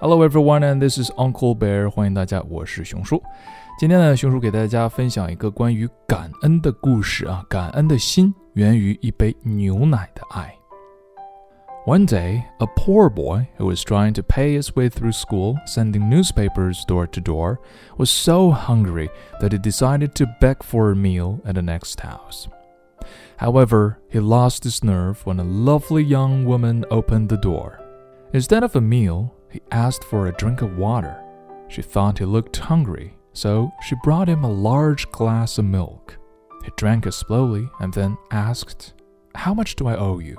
Hello everyone, and this is Uncle Bear. 欢迎大家，我是熊叔。今天呢，熊叔给大家分享一个关于感恩的故事啊。感恩的心源于一杯牛奶的爱。One day, a poor boy who was trying to pay his way through school, sending newspapers door to door, was so hungry that he decided to beg for a meal at the next house. However, he lost his nerve when a lovely young woman opened the door. Instead of a meal, he asked for a drink of water. She thought he looked hungry, so she brought him a large glass of milk. He drank it slowly and then asked, How much do I owe you?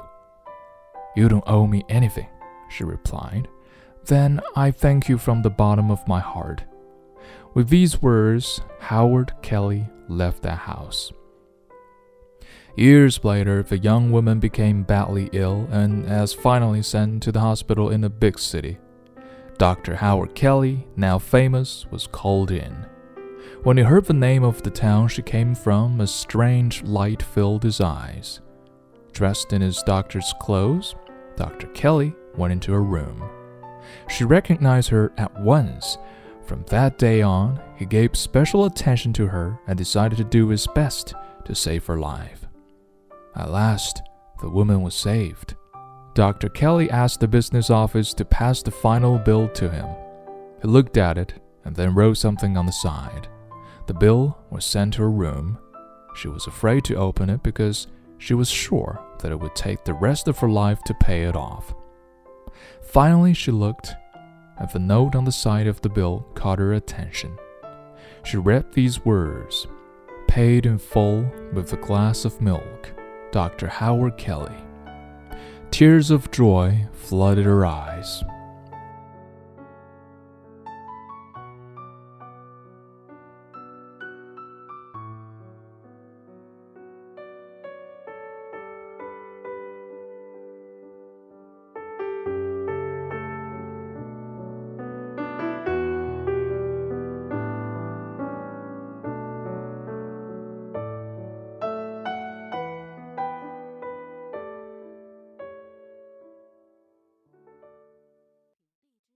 You don't owe me anything, she replied. Then I thank you from the bottom of my heart. With these words, Howard Kelly left the house. Years later, the young woman became badly ill and was finally sent to the hospital in a big city. Dr. Howard Kelly, now famous, was called in. When he heard the name of the town she came from, a strange light filled his eyes. Dressed in his doctor's clothes, Dr. Kelly went into her room. She recognized her at once. From that day on, he gave special attention to her and decided to do his best to save her life. At last, the woman was saved. Dr. Kelly asked the business office to pass the final bill to him. He looked at it and then wrote something on the side. The bill was sent to her room. She was afraid to open it because she was sure that it would take the rest of her life to pay it off. Finally, she looked, and the note on the side of the bill caught her attention. She read these words Paid in full with a glass of milk. Dr. Howard Kelly. Tears of joy flooded her eyes.